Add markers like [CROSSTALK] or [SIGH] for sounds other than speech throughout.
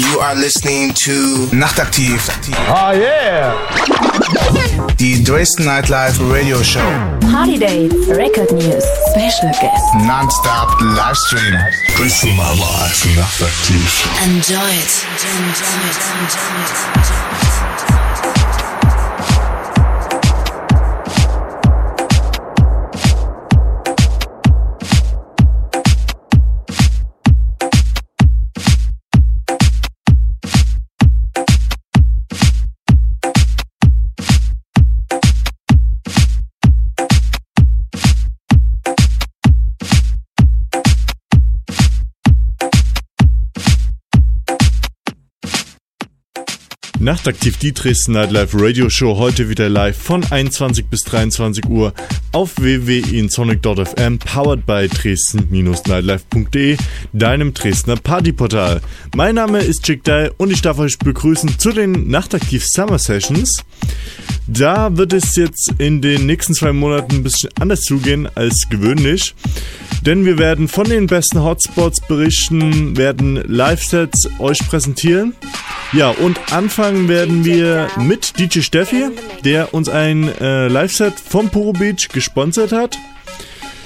You are listening to Nachtaktiv. Oh yeah! Die Dresden Nightlife Radio Show. Party Dates, Record News, Special Guests. Non-stop Livestream. Dresden Nightlife Nachtaktiv. Enjoy it. Enjoy it. Enjoy it. Nachtaktiv die Dresden Nightlife Radio Show heute wieder live von 21 bis 23 Uhr auf www.insonic.fm powered by dresden-nightlife.de, deinem Dresdner Partyportal. Mein Name ist Chick Dye und ich darf euch begrüßen zu den Nachtaktiv Summer Sessions. Da wird es jetzt in den nächsten zwei Monaten ein bisschen anders zugehen als gewöhnlich. Denn wir werden von den besten Hotspots berichten, werden Live-Sets euch präsentieren. Ja, und anfangen werden wir mit DJ Steffi, der uns ein äh, Live-Set vom Puro Beach gesponsert hat.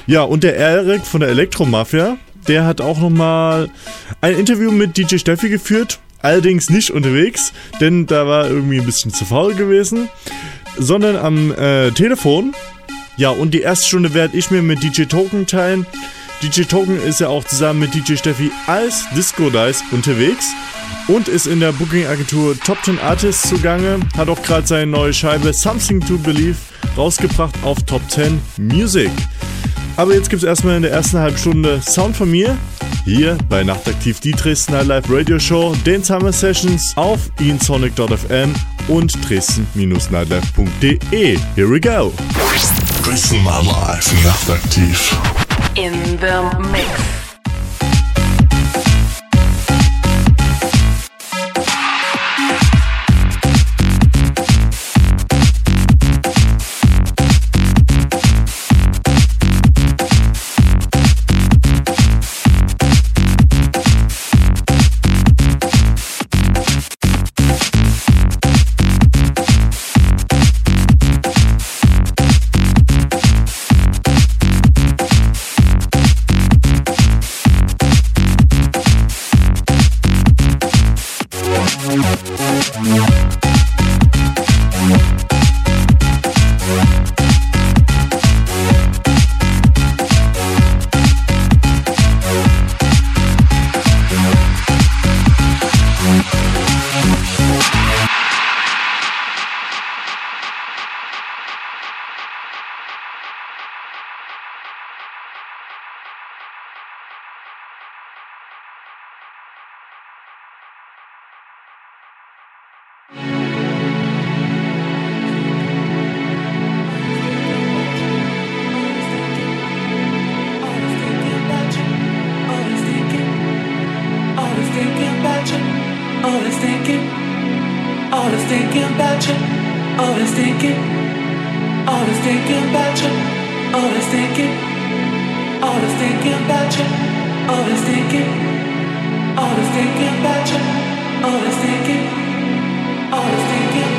Ja, und der Erik von der Elektromafia, der hat auch nochmal ein Interview mit DJ Steffi geführt. Allerdings nicht unterwegs, denn da war irgendwie ein bisschen zu faul gewesen, sondern am äh, Telefon. Ja, und die erste Stunde werde ich mir mit DJ Token teilen. DJ Token ist ja auch zusammen mit DJ Steffi als Disco Dice unterwegs und ist in der Booking-Agentur Top 10 Artists zugange. Hat auch gerade seine neue Scheibe Something to Believe rausgebracht auf Top 10 Music. Aber jetzt gibt es erstmal in der ersten halben Stunde Sound von mir. Hier bei Nachtaktiv die Dresden Live Radio Show, den Summer Sessions auf insonic.fm und dresden-nightlife.de. Here we go! Dresden Nightlife Nachtaktiv. In the mix. Always thinking, always thinking about you. Always thinking, always thinking about you. Always thinking, always thinking.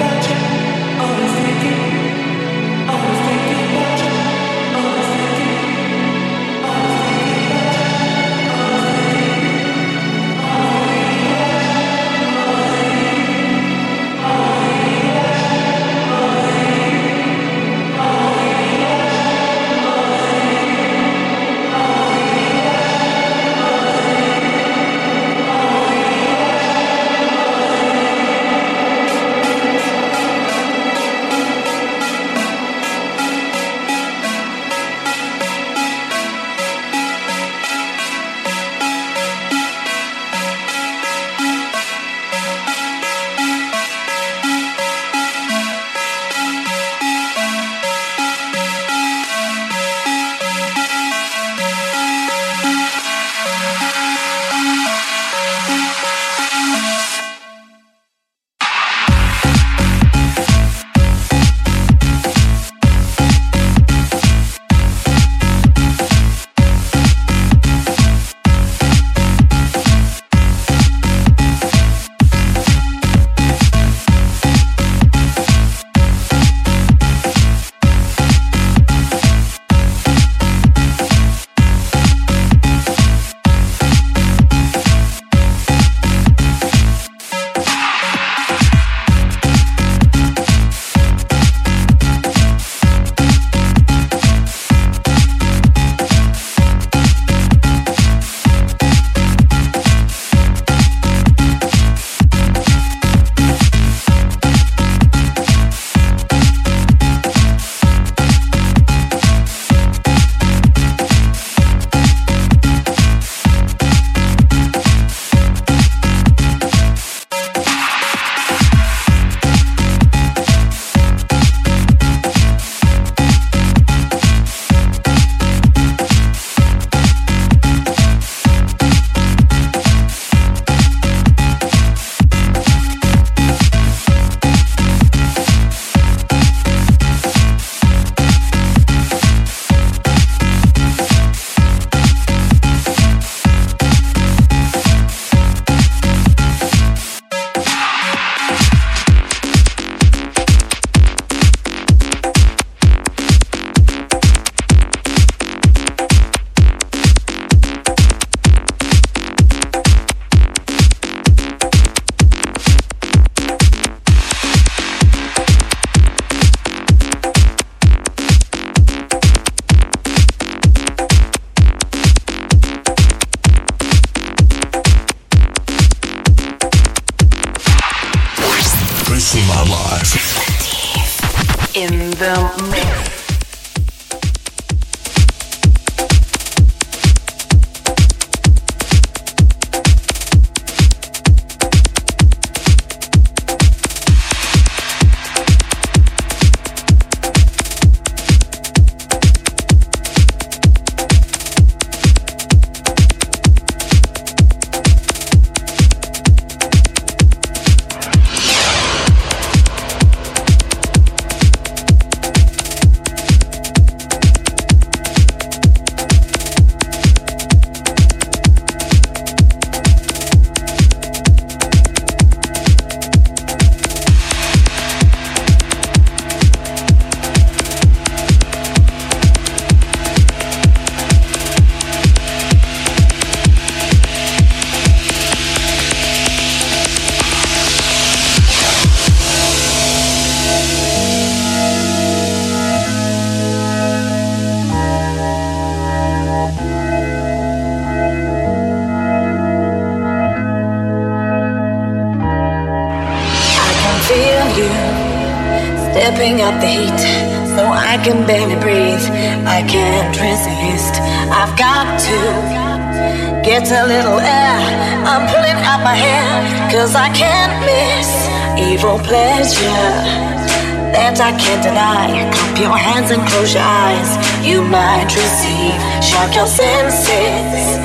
That I can't deny. Cup your hands and close your eyes. You might receive, shock your senses.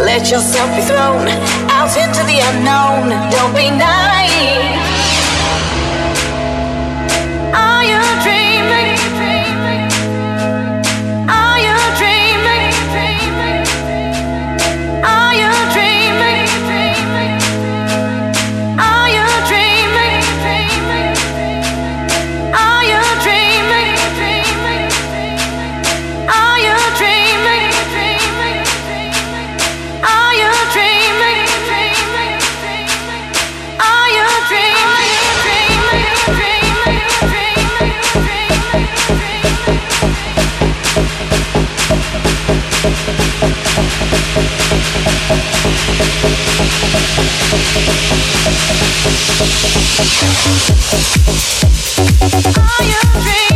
Let yourself be thrown out into the unknown. Don't be naive. Are your dreams.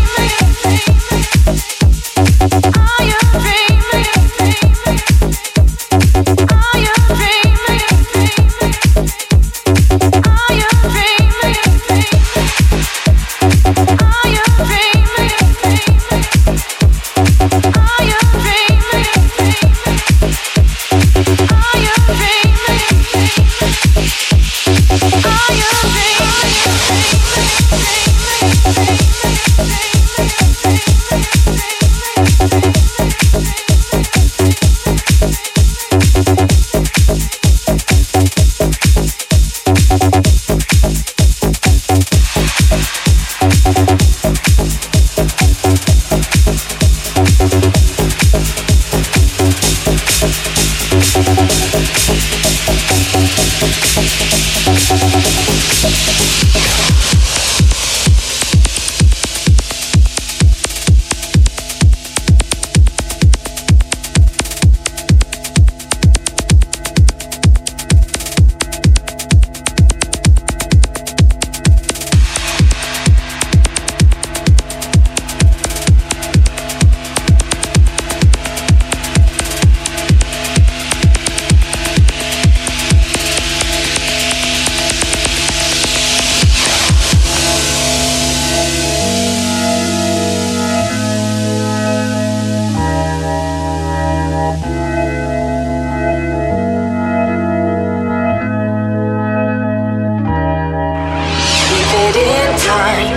Time.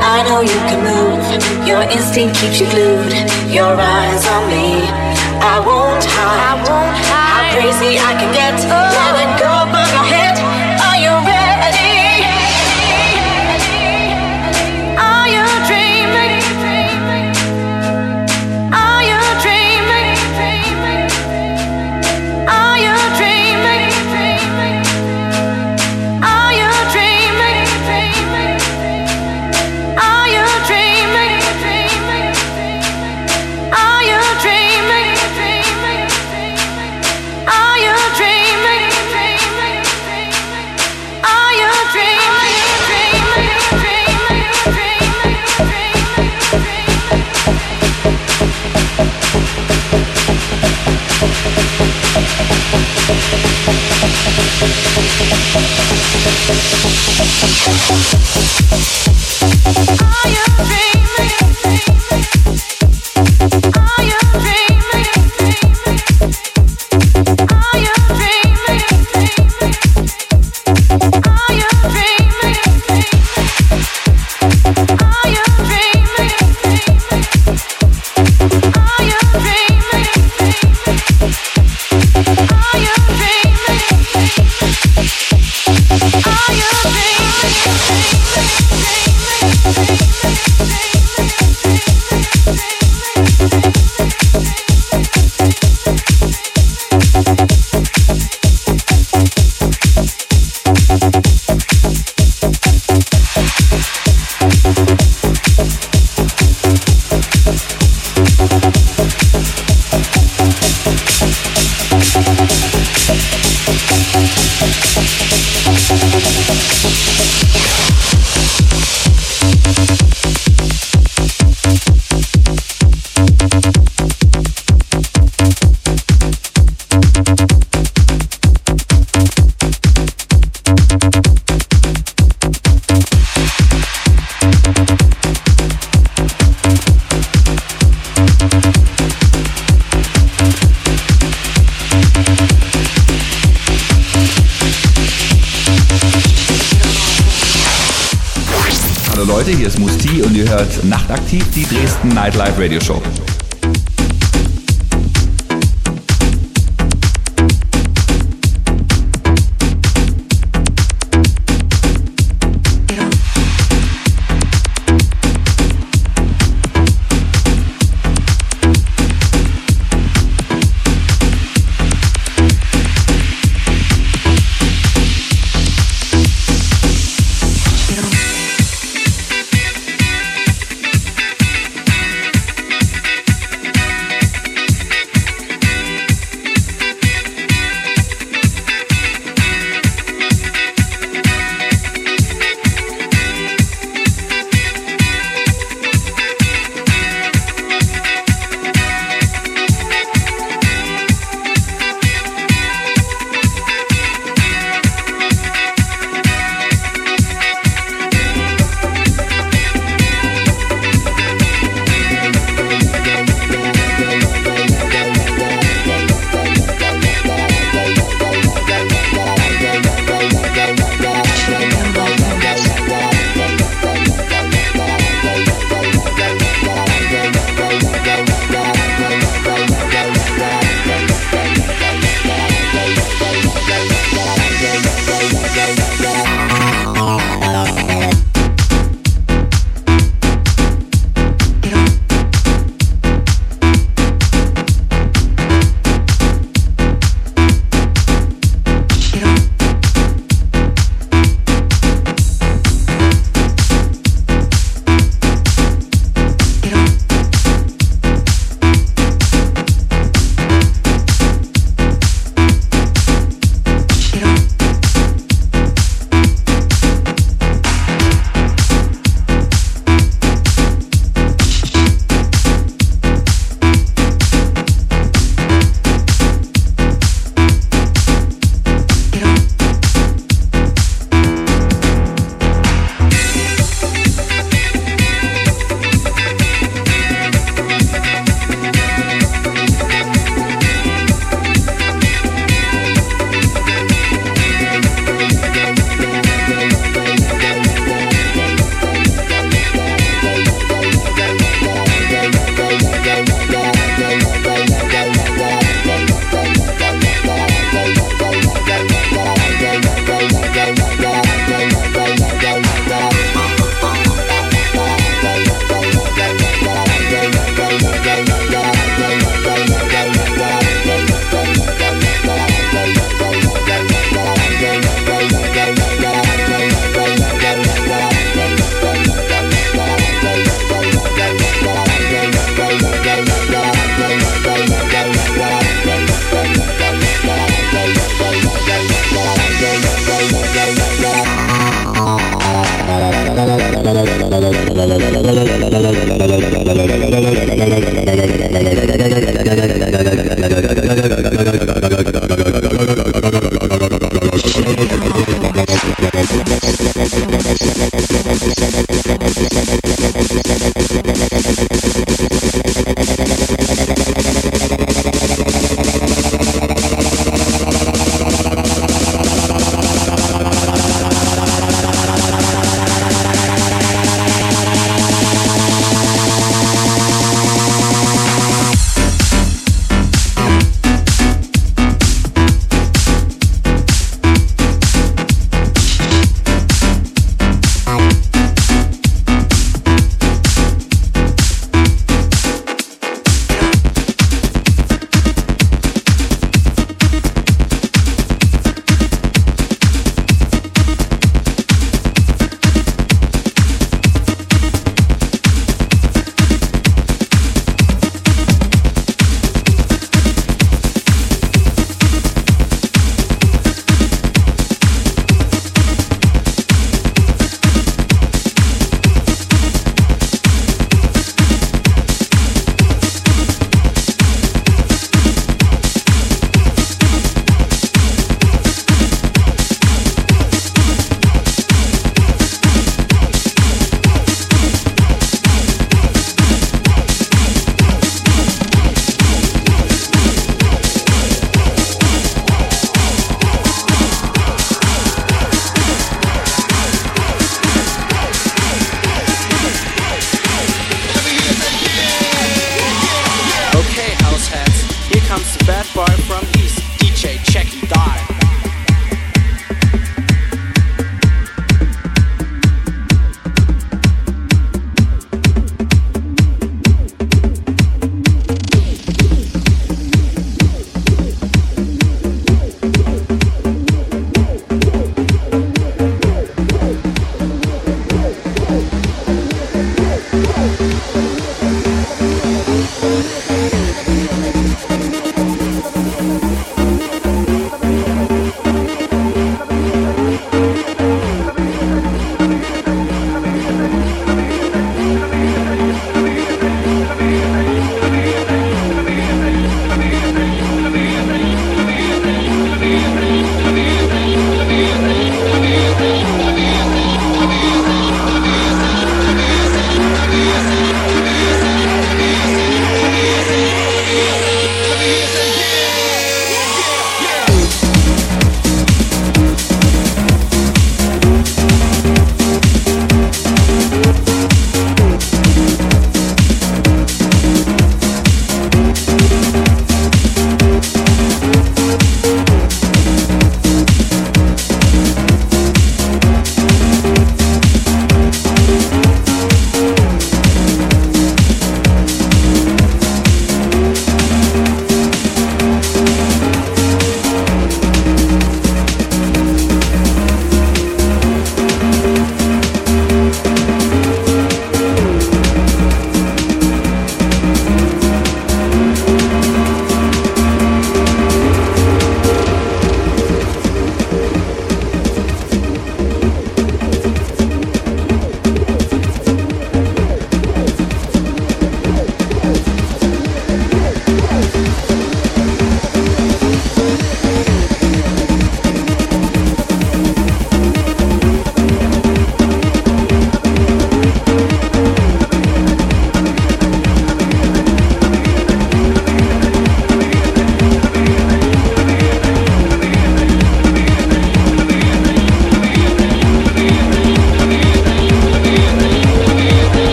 I know you can move. Your instinct keeps you glued. Your eyes on me. I won't hide. I won't hide. How crazy I can get. Let it go Nightlife Radio Show.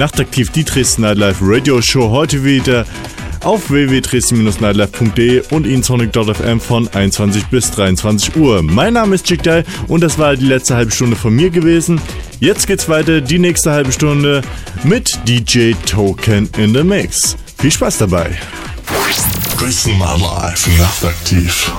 Nachtaktiv die Dresden Nightlife Radio Show heute wieder auf www.dresden-nightlife.de und in sonic.fm von 21 bis 23 Uhr. Mein Name ist Chick Dye und das war die letzte halbe Stunde von mir gewesen. Jetzt geht's weiter, die nächste halbe Stunde mit DJ Token in the Mix. Viel Spaß dabei. Dresden Nightlife Nachtaktiv.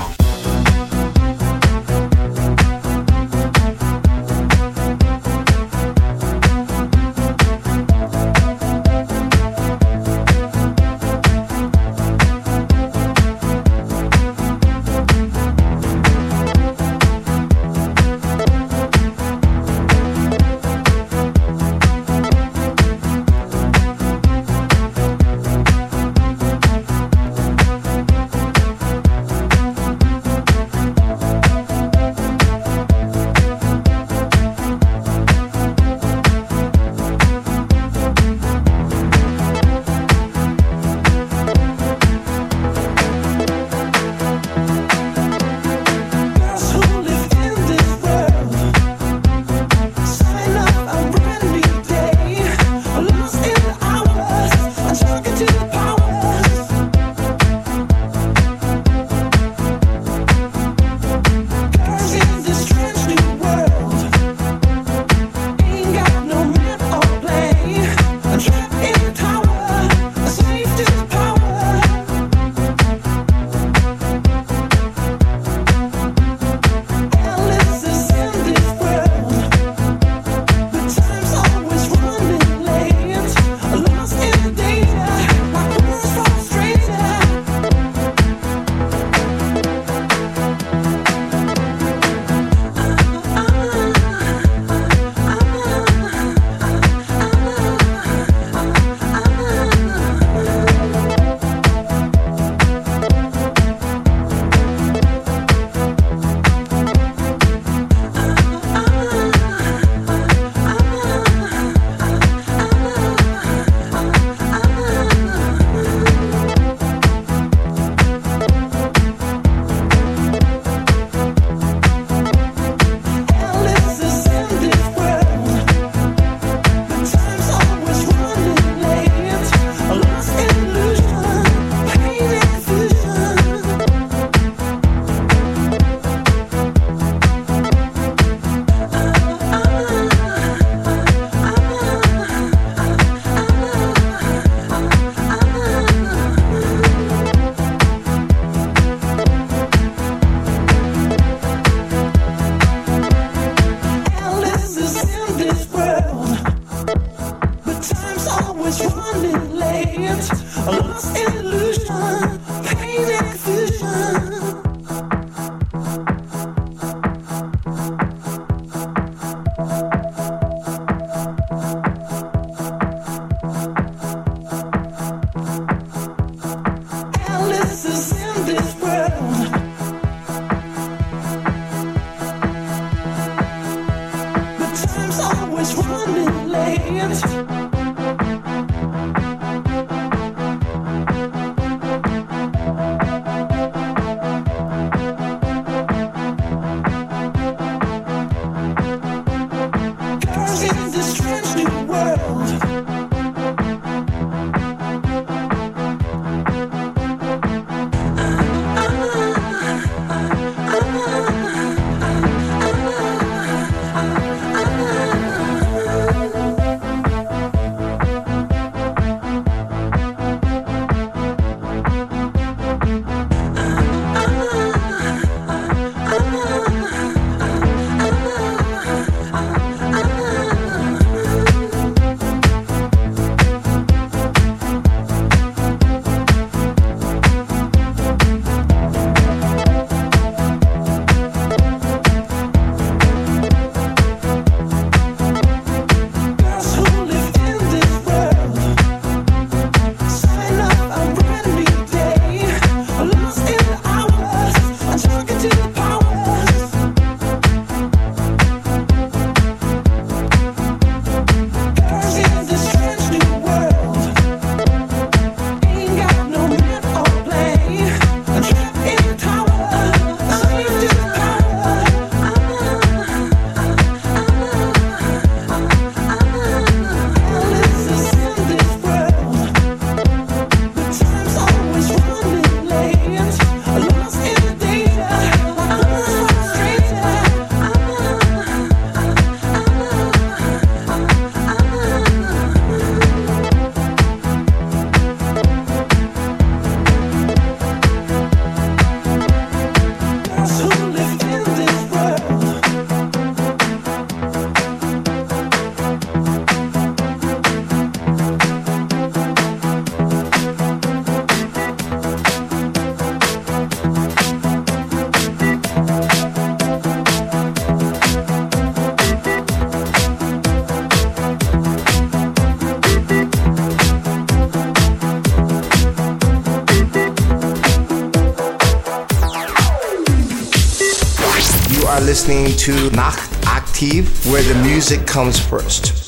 Listening to Nacht Aktiv, where the music comes first.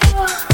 Nicht.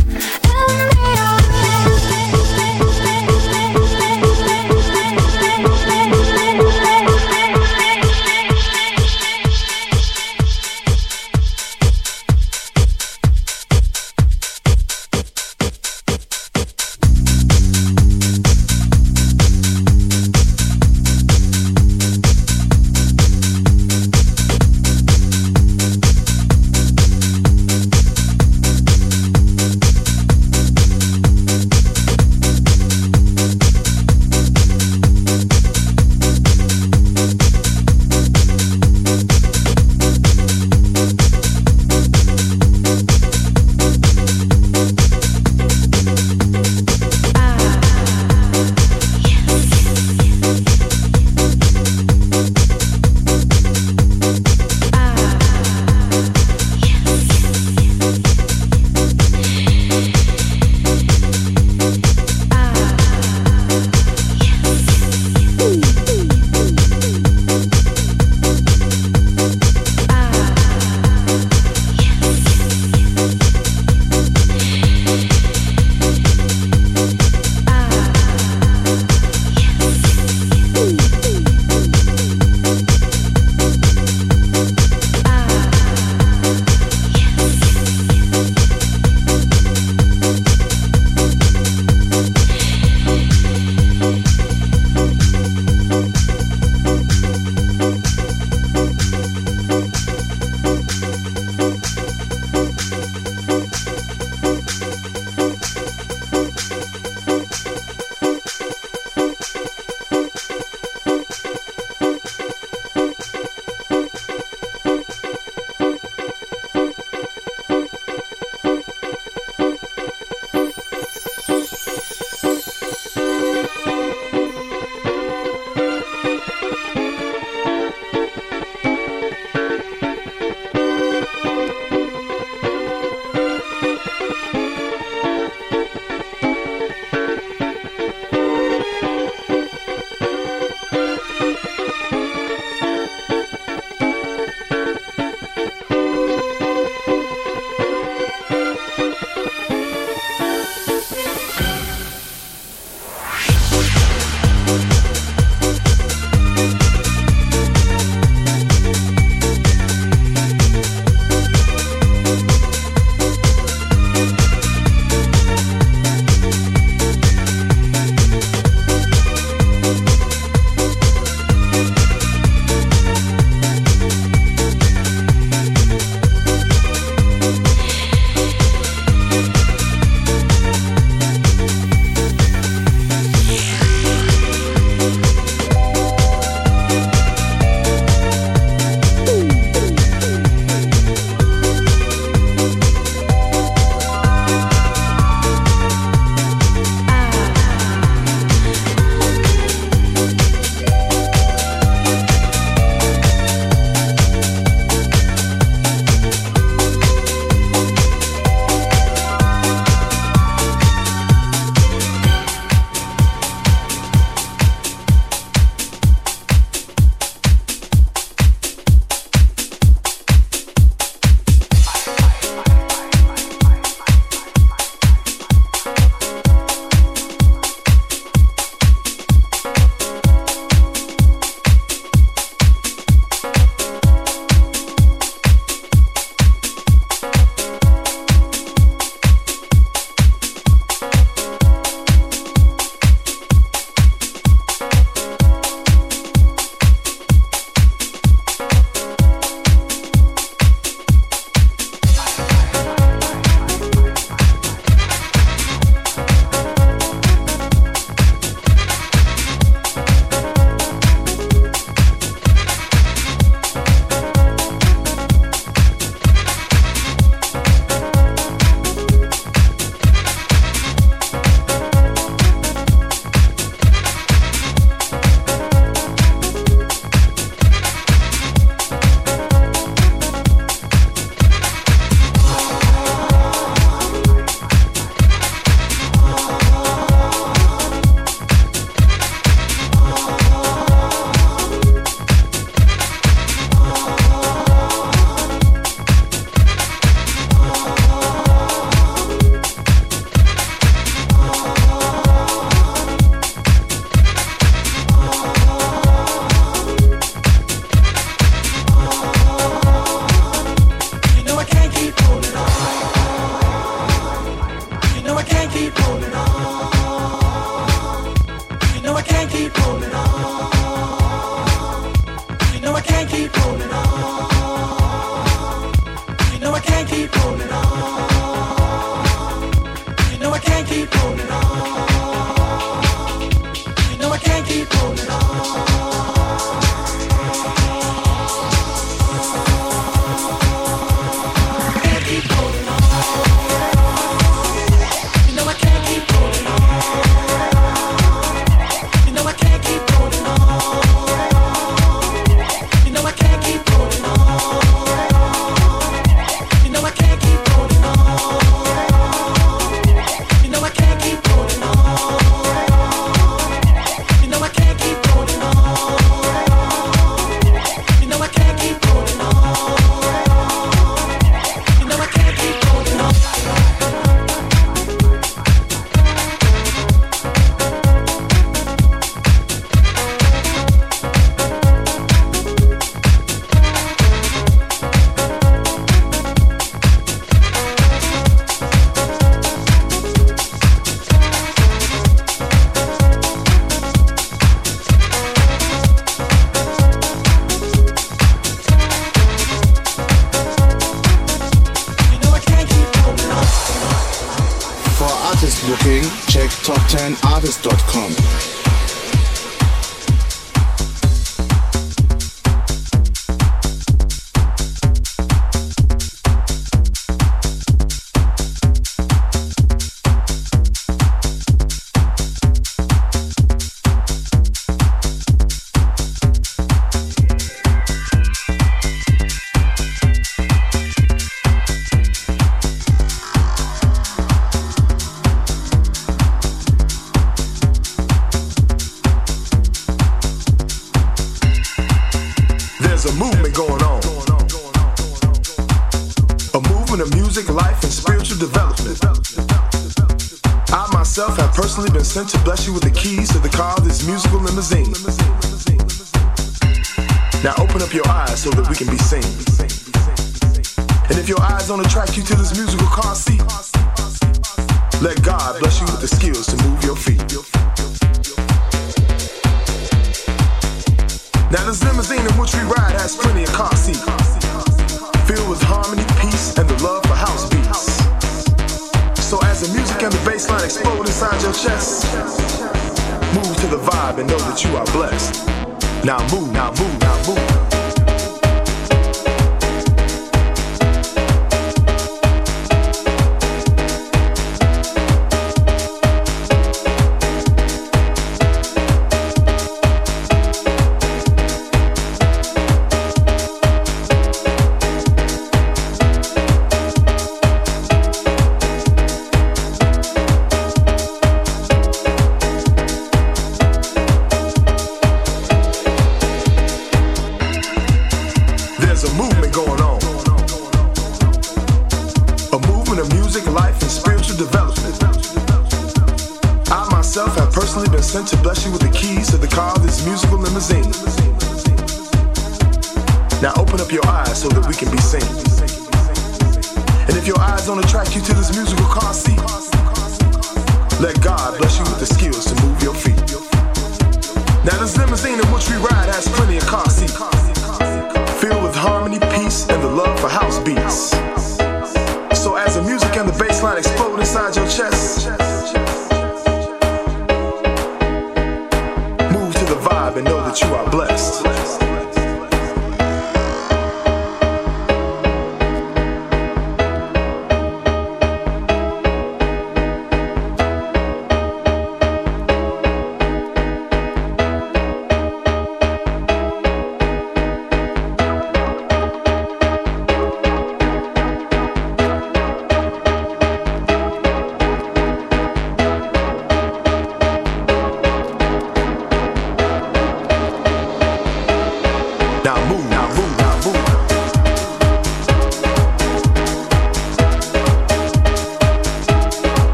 Going on. A movement of music, life, and spiritual development. I myself have personally been sent to bless you with the keys to the car of this musical limousine. Now open up your eyes so that we can be seen. And if your eyes don't attract you to this musical car seat, let God bless you with the skills to move your feet. Now this limousine in which we ride has plenty of car seats, filled with harmony, peace, and the love for house beats. So as the music and the bass line explode inside your chest, move to the vibe and know that you are blessed. Now move, now move, now move.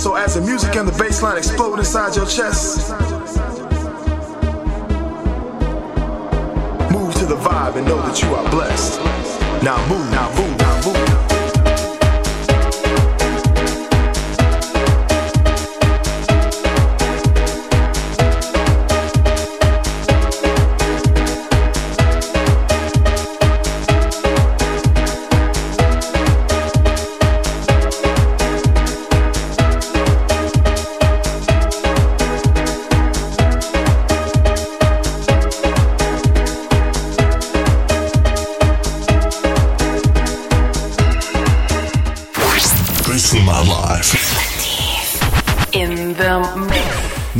So as the music and the bass line explode inside your chest, move to the vibe and know that you are blessed. Now move, now move, now move.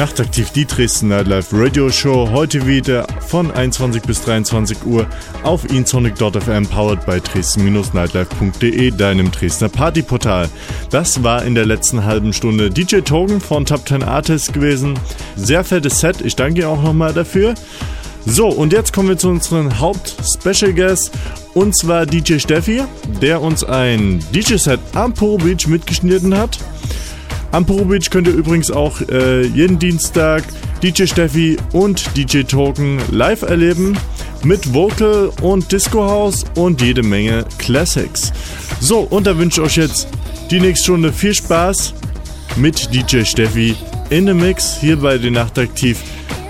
Nachtaktiv die Dresden Nightlife Radio Show heute wieder von 21 bis 23 Uhr auf insonic.fm powered by dresden-nightlife.de, deinem Dresdner Partyportal. Das war in der letzten halben Stunde DJ Togen von Top 10 Artists gewesen. Sehr fettes Set, ich danke auch nochmal dafür. So, und jetzt kommen wir zu unserem Haupt-Special Guest und zwar DJ Steffi, der uns ein DJ-Set am Poro Beach mitgeschnitten hat. Am Poro Beach könnt ihr übrigens auch äh, jeden Dienstag DJ Steffi und DJ Token live erleben mit Vocal und Disco House und jede Menge Classics. So, und da wünsche ich euch jetzt die nächste Stunde viel Spaß mit DJ Steffi in the Mix hier bei den Nachtaktiv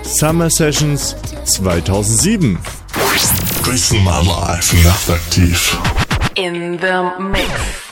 Summer Sessions 2007. Dresden Nightlife. Nachtaktiv. In the mix.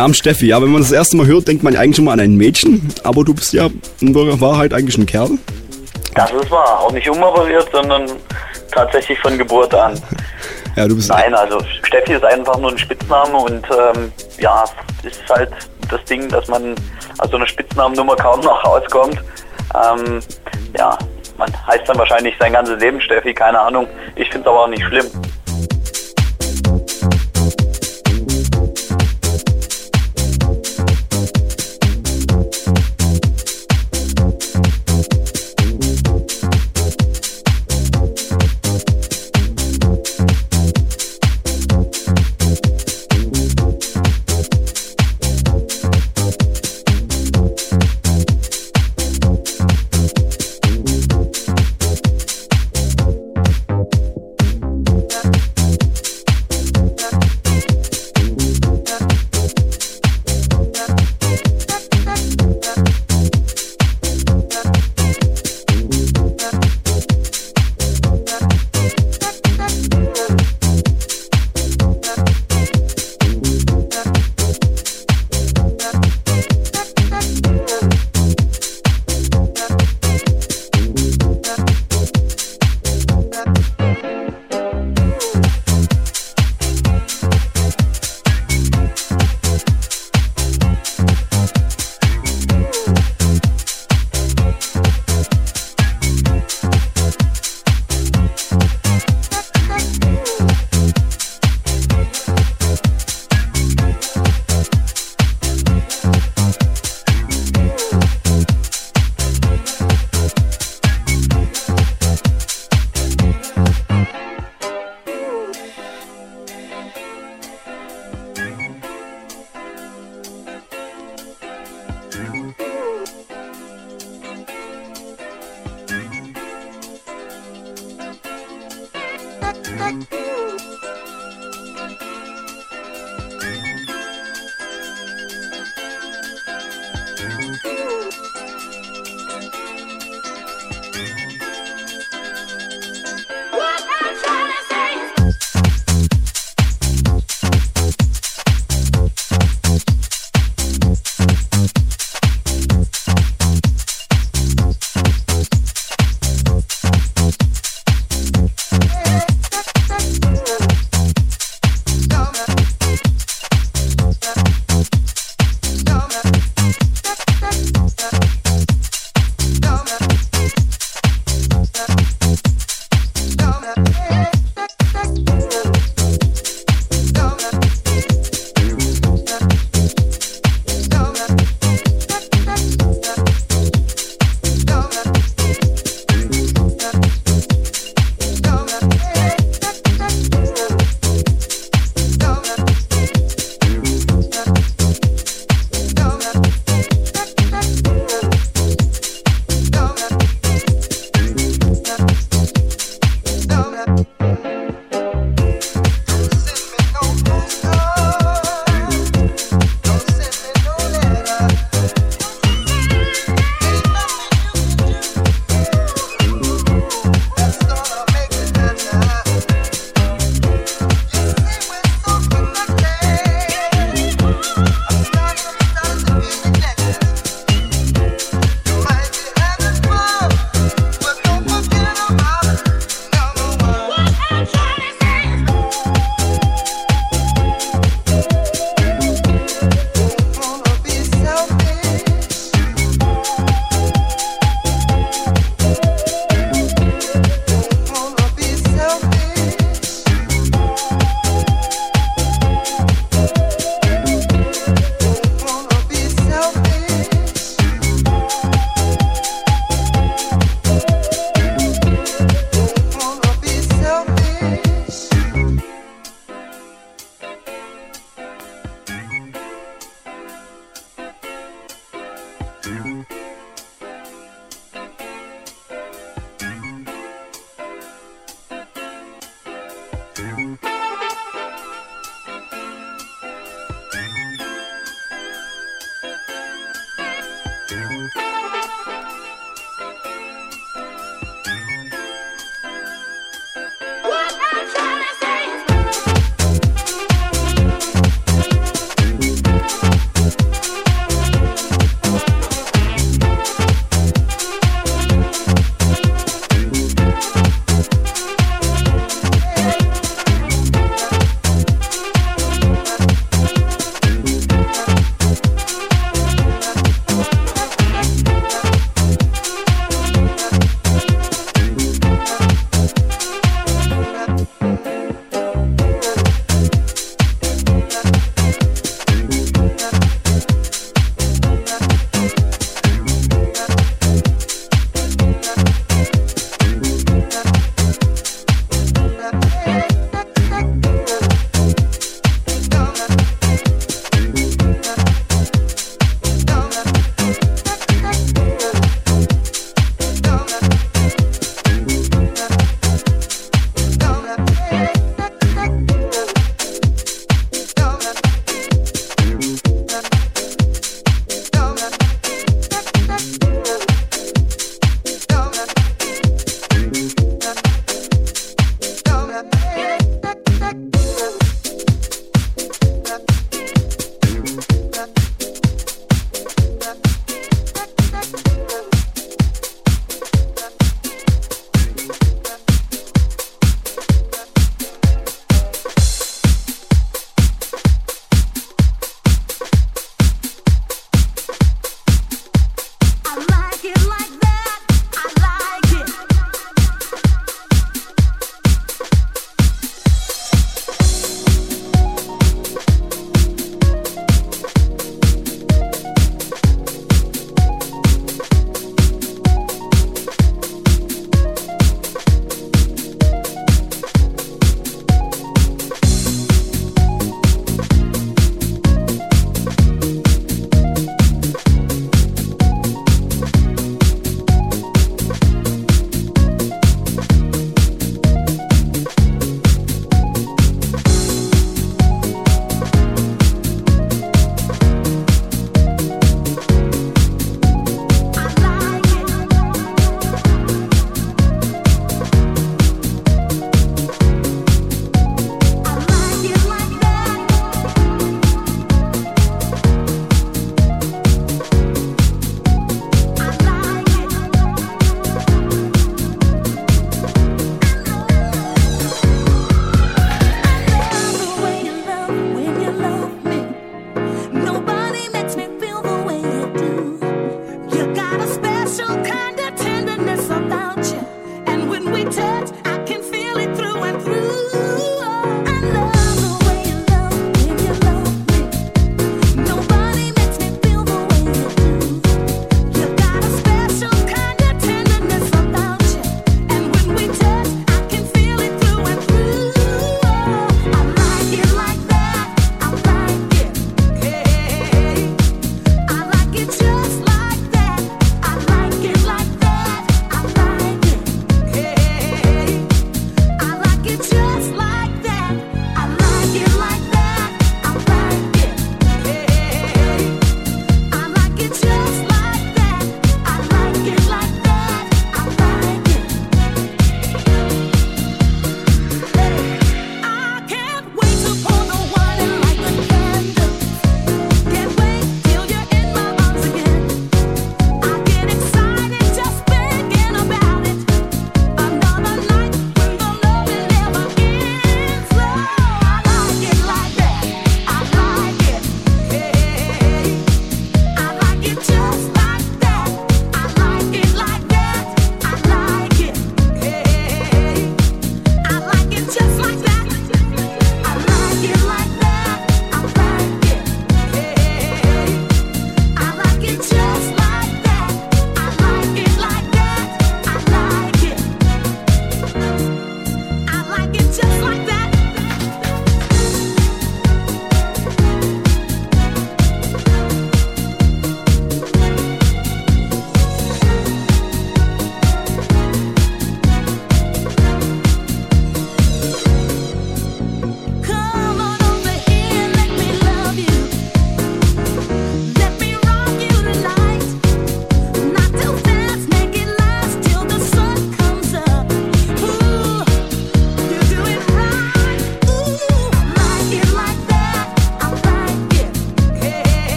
Namen Steffi, ja, wenn man das erste Mal hört, denkt man eigentlich schon mal an ein Mädchen, aber du bist ja in Wahrheit eigentlich ein Kerl. Das ist wahr. Auch nicht umoperiert, sondern tatsächlich von Geburt an. [LAUGHS] Ja, du bist Nein, also Steffi ist einfach nur ein Spitzname und ähm, ja, es ist halt das Ding, dass man aus so einer Spitznamennummer kaum noch rauskommt. Ähm, ja, man heißt dann wahrscheinlich sein ganzes Leben Steffi, keine Ahnung. Ich finde es aber auch nicht schlimm.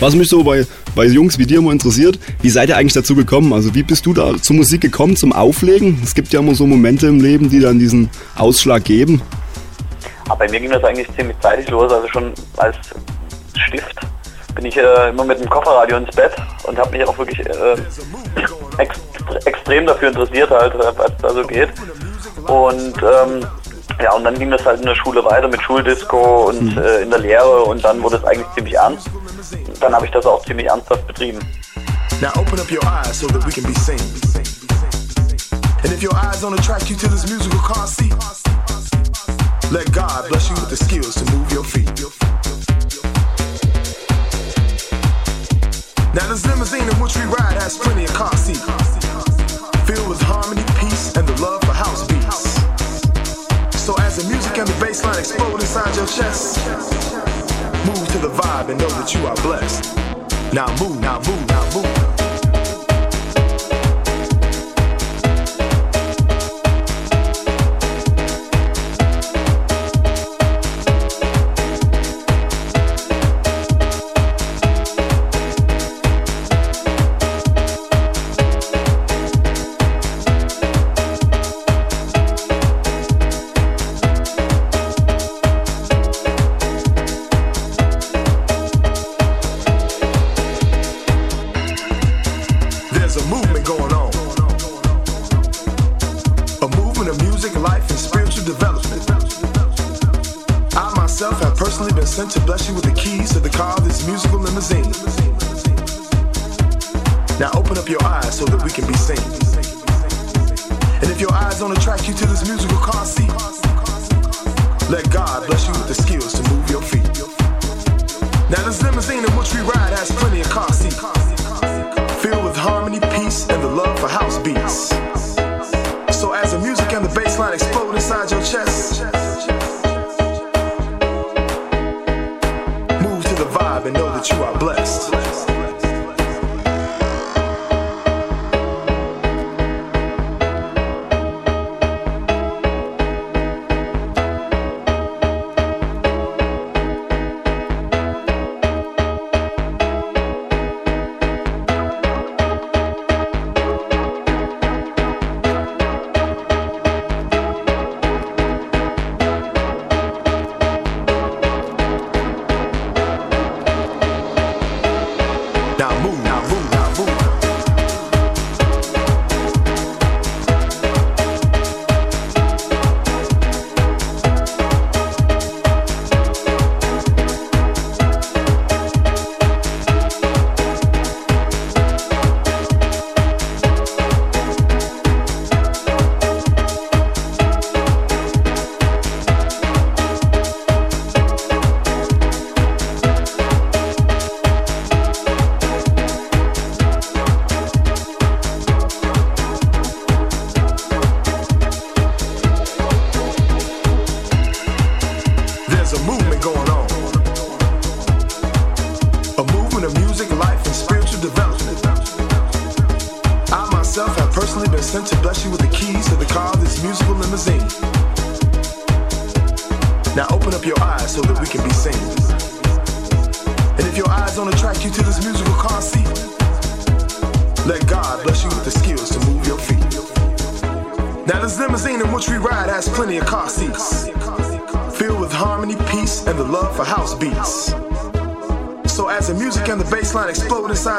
Was mich so bei, bei Jungs wie dir immer interessiert, wie seid ihr eigentlich dazu gekommen? Also wie bist du da zur Musik gekommen, zum Auflegen? Es gibt ja immer so Momente im Leben, die dann diesen Ausschlag geben. Aber bei mir ging das eigentlich ziemlich zeitig los, also schon als Stift bin ich äh, immer mit dem Kofferradio ins Bett und habe mich auch wirklich äh, ext extrem dafür interessiert, halt, äh, was da so geht. Und ähm, ja, und dann ging das halt in der Schule weiter mit Schuldisco und äh, in der Lehre und dann wurde es eigentlich ziemlich ernst. Dann habe ich das auch ziemlich ernsthaft betrieben. Now open up your eyes so that we can be seen. And if your eyes don't attract you to this musical car seat, let God bless you with the skills to move your feet. You are blessed. Now move, now move, now move.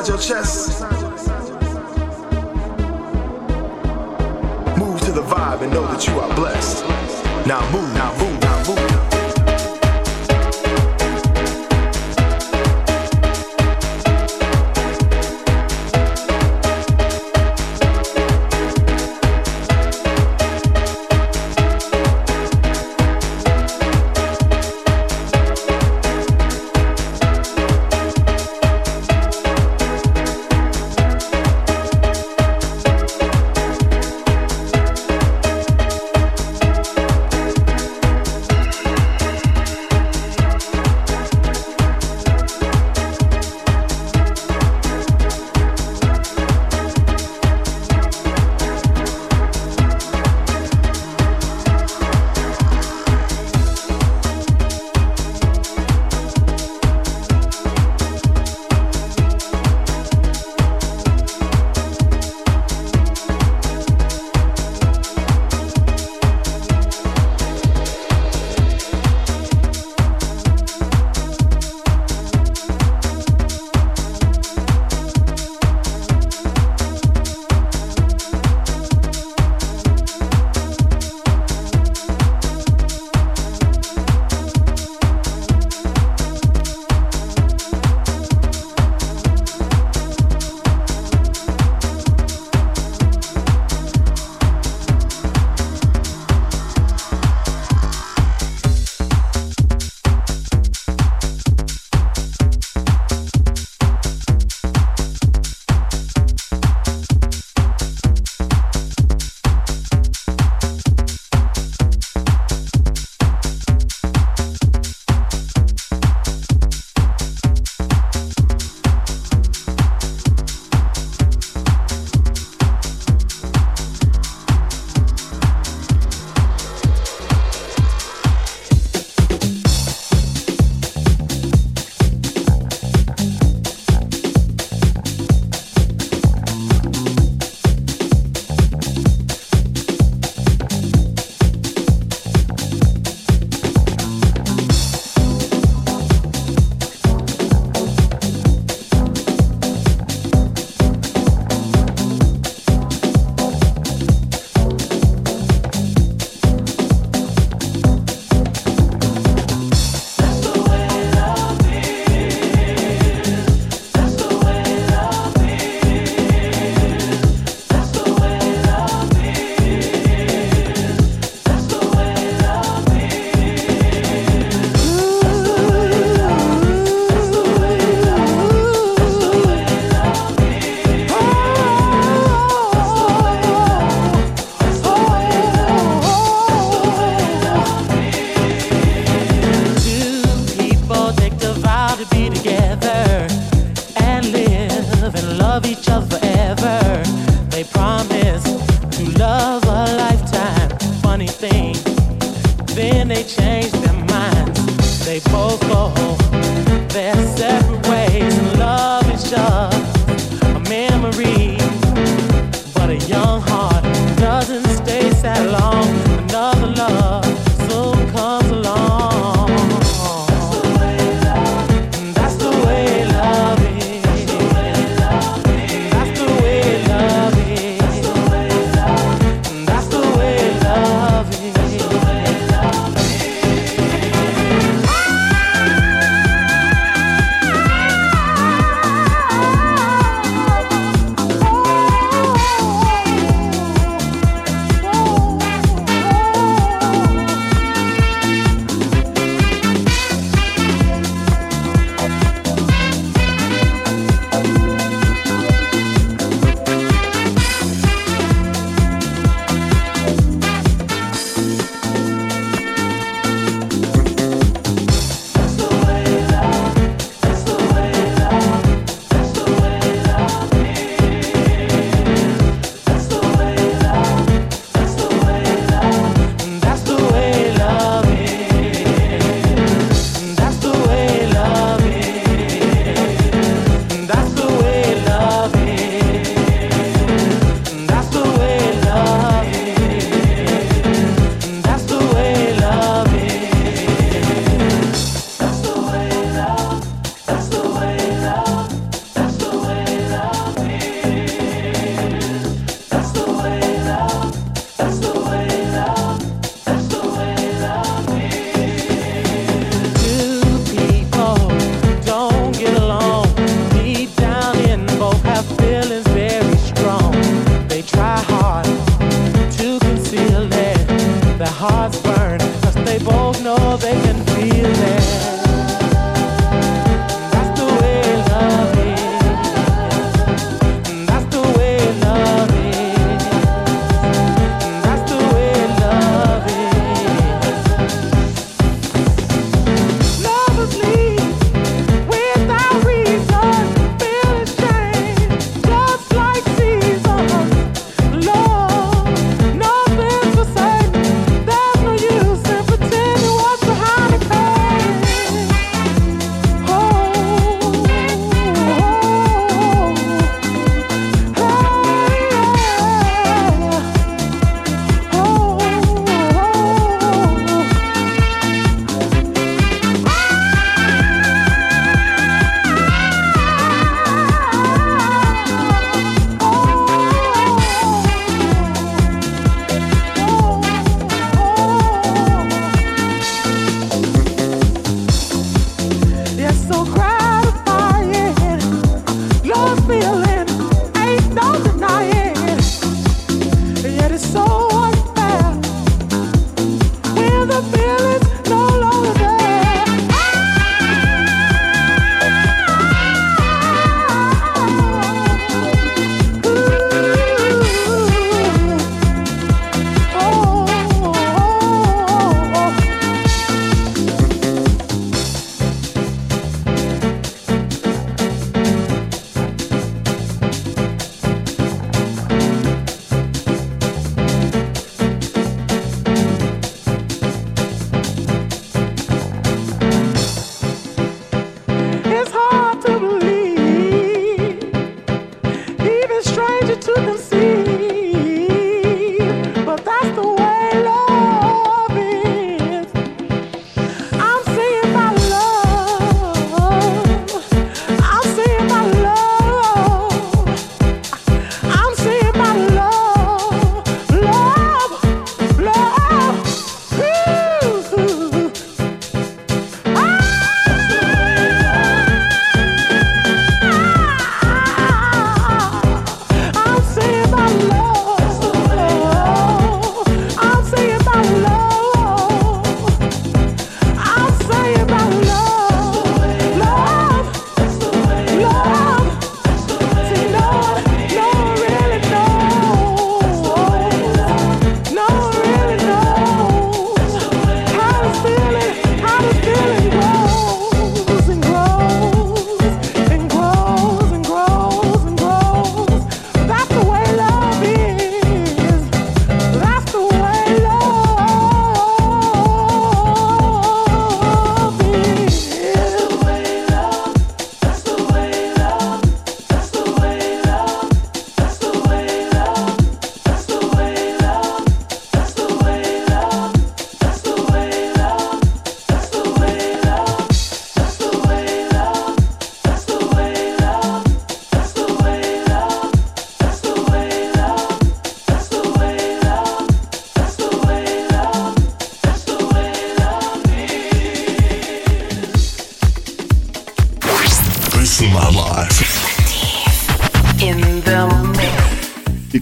Your chest,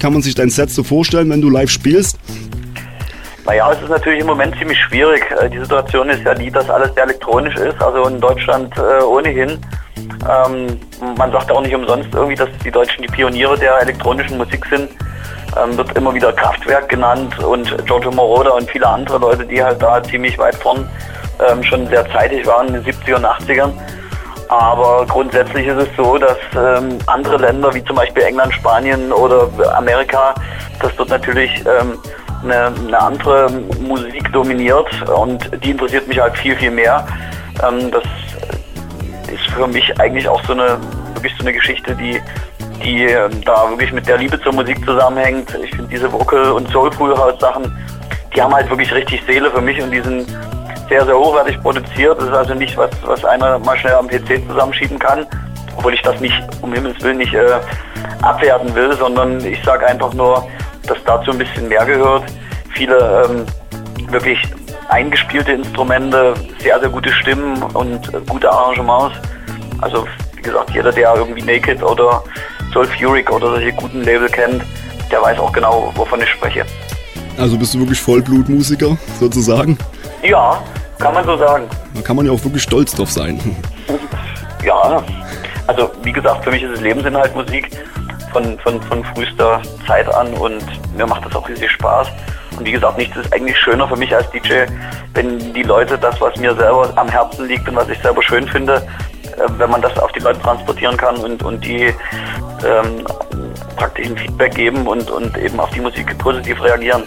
kann man sich dein Set so vorstellen, wenn du live spielst? Naja, es ist natürlich im Moment ziemlich schwierig. Äh, Die Situation ist ja die, dass alles sehr elektronisch ist, also in Deutschland äh, ohnehin. Ähm, man sagt auch nicht umsonst irgendwie, dass die Deutschen die Pioniere der elektronischen Musik sind. Ähm, wird immer wieder Kraftwerk genannt und Giorgio Moroder und viele andere Leute, die halt da ziemlich weit vorn ähm, schon sehr zeitig waren in den 70er und 80ern. Aber grundsätzlich ist es so, dass ähm, andere Länder wie zum Beispiel England, Spanien oder Amerika, dass dort natürlich ähm, eine, eine andere Musik dominiert und die interessiert mich halt viel, viel mehr. Ähm, das ist für mich eigentlich auch so eine wirklich so eine Geschichte, die die ähm, da wirklich mit der Liebe zur Musik zusammenhängt. Ich finde diese Vocal- und Soulful-House-Sachen, die haben halt wirklich richtig Seele für mich und die sind sehr, sehr hochwertig produziert. Das ist also nicht was, was einer mal schnell am PC zusammenschieben kann, obwohl ich das nicht, um Himmels Willen, nicht äh, abwerten will, sondern ich sage einfach nur, dass dazu ein bisschen mehr gehört. Viele ähm, wirklich eingespielte Instrumente, sehr, sehr gute Stimmen und äh, gute Arrangements. Also wie gesagt, jeder, der irgendwie Naked oder Sulfuric oder solche guten Label kennt, der weiß auch genau, wovon ich spreche. Also bist du wirklich Vollblutmusiker, sozusagen? Ja, kann man so sagen. Da kann man ja auch wirklich stolz drauf sein. Ja, also wie gesagt, für mich ist es Lebensinhalt Musik von, von, von frühester Zeit an und mir macht das auch riesig Spaß. Und wie gesagt, nichts ist eigentlich schöner für mich als DJ, wenn die Leute das, was mir selber am Herzen liegt und was ich selber schön finde, äh, wenn man das auf die Leute transportieren kann und, und die ähm, praktisch ein Feedback geben und, und eben auf die Musik positiv reagieren.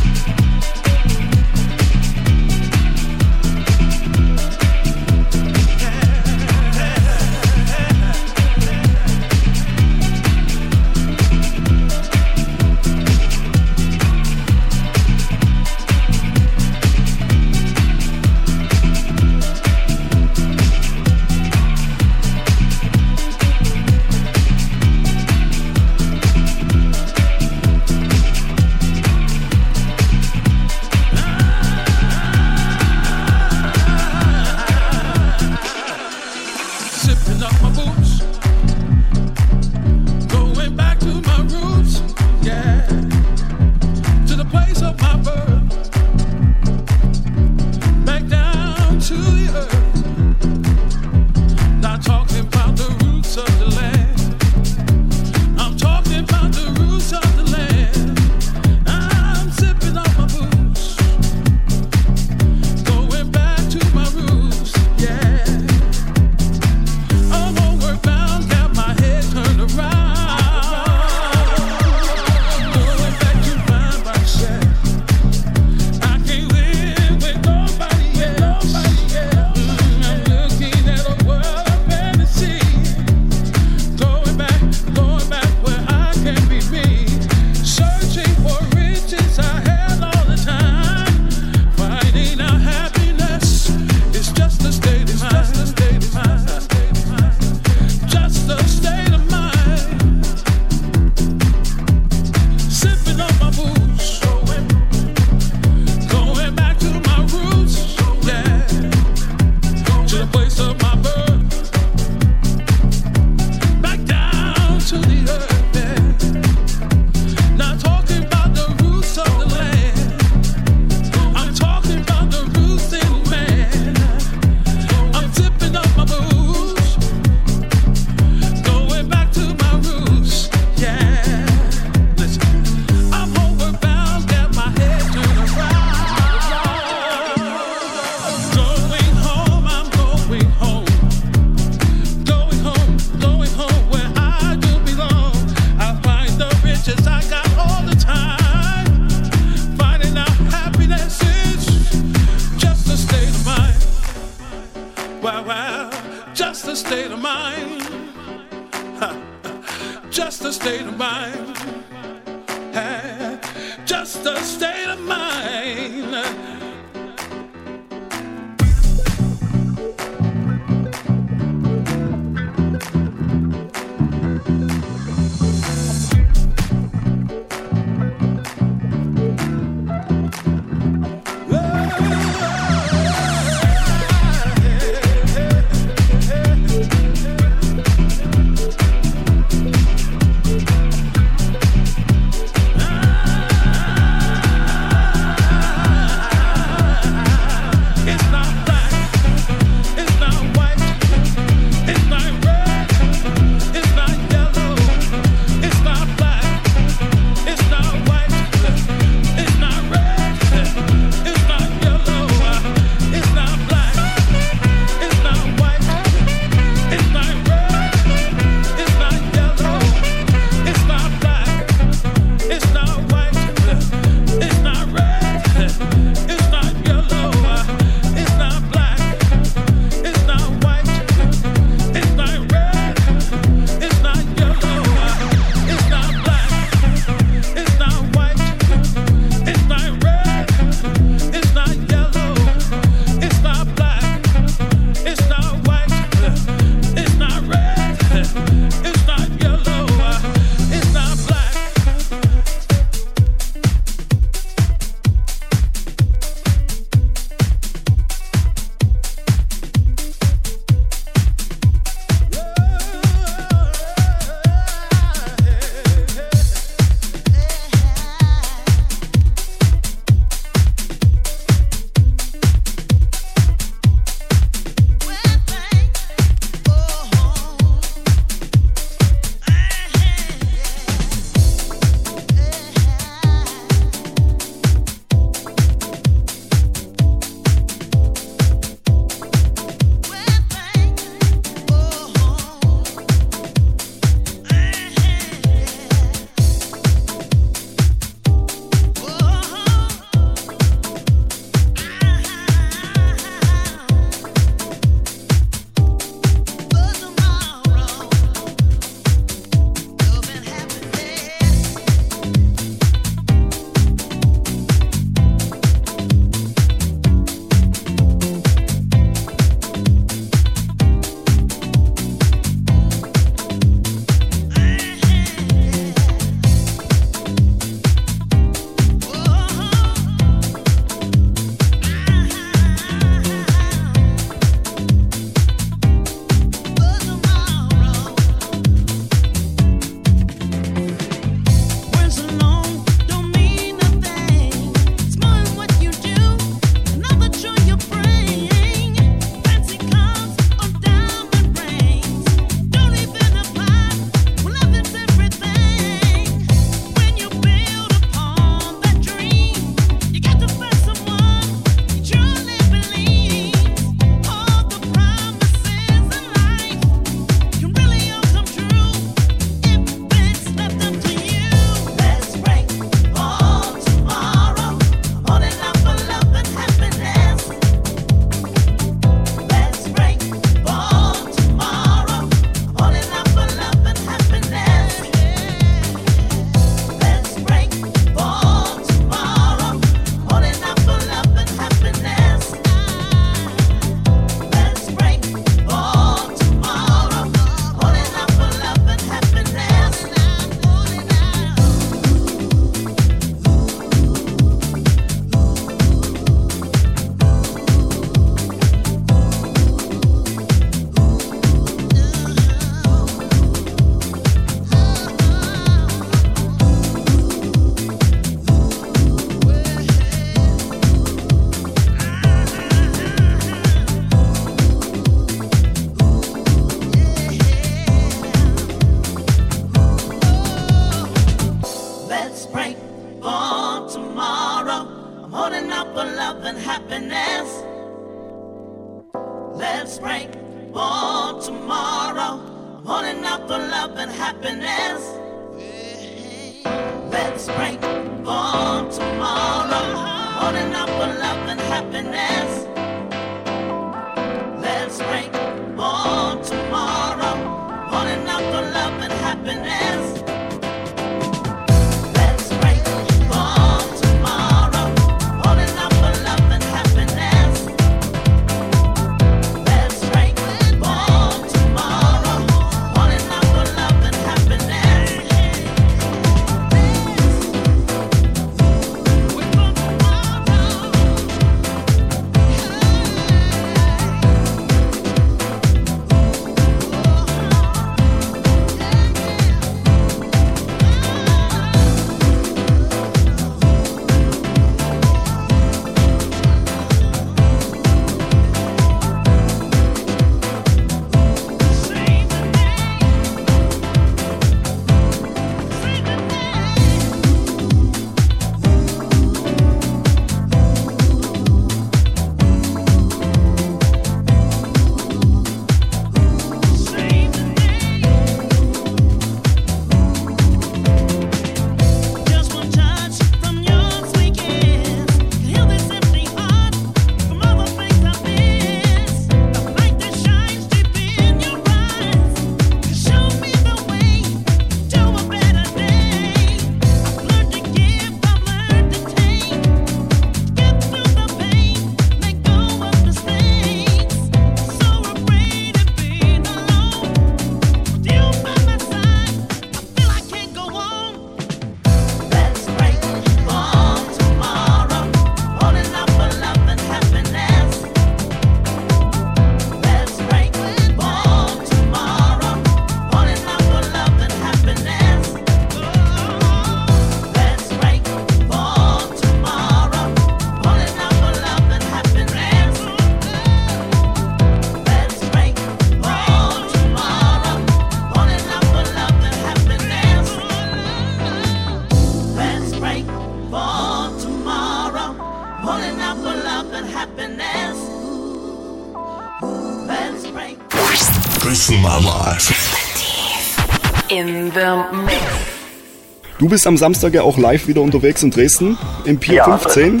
Du bist am Samstag ja auch live wieder unterwegs in Dresden im Pier Ja, 15.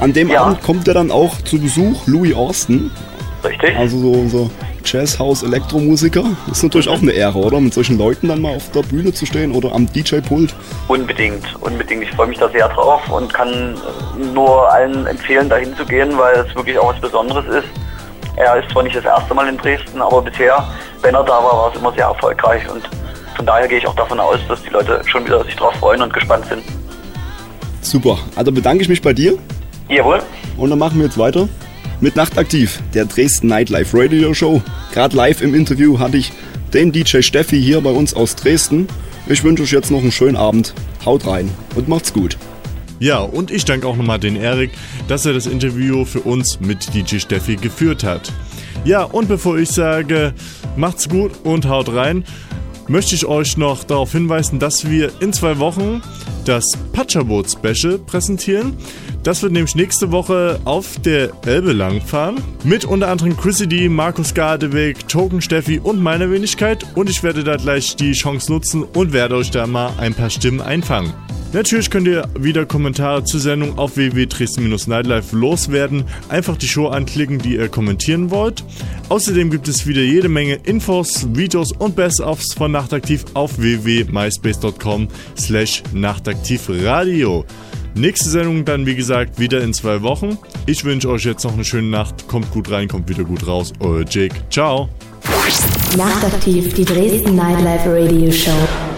An dem Ja. Abend kommt ja dann auch zu Besuch Louis Austin. Richtig. Also so unser Jazzhouse-Elektromusiker. Ist natürlich auch eine Ehre, oder? Mit solchen Leuten dann mal auf der Bühne zu stehen oder am DJ-Pult. Unbedingt, unbedingt. Ich freue mich da sehr drauf und kann nur allen empfehlen, dahin zu gehen, weil es wirklich auch was Besonderes ist. Er ist zwar nicht das erste Mal in Dresden, aber bisher, wenn er da war, war es immer sehr erfolgreich und von daher gehe ich auch davon aus, dass die Leute schon wieder sich drauf freuen und gespannt sind. Super. Also bedanke ich mich bei dir. Jawohl. Und dann machen wir jetzt weiter mit Nachtaktiv, der Dresden Nightlife Radio Show. Gerade live im Interview hatte ich den DJ Steffi hier bei uns aus Dresden. Ich wünsche euch jetzt noch einen schönen Abend. Haut rein und macht's gut. Ja, und ich danke auch nochmal den Erik, dass er das Interview für uns mit DJ Steffi geführt hat. Ja, und bevor ich sage, macht's gut und haut rein, möchte ich euch noch darauf hinweisen, dass wir in zwei Wochen das Patscherboot Special präsentieren. Das wird nämlich nächste Woche auf der Elbe langfahren. Mit unter anderem Chrissy D, Markus Gardeweg, Token Steffi und meiner Wenigkeit. Und ich werde da gleich die Chance nutzen und werde euch da mal ein paar Stimmen einfangen. Natürlich könnt ihr wieder Kommentare zur Sendung auf www.dresden-nightlife loswerden. Einfach die Show anklicken, die ihr kommentieren wollt. Außerdem gibt es wieder jede Menge Infos, Videos und Best-ofs von Nachtaktiv auf www.myspace.com slash nachtaktivradio. Nächste Sendung dann, wie gesagt, wieder in zwei Wochen. Ich wünsche euch jetzt noch eine schöne Nacht. Kommt gut rein, kommt wieder gut raus. Euer Jake. Ciao. Nachtaktiv, die Dresden Nightlife Radio Show.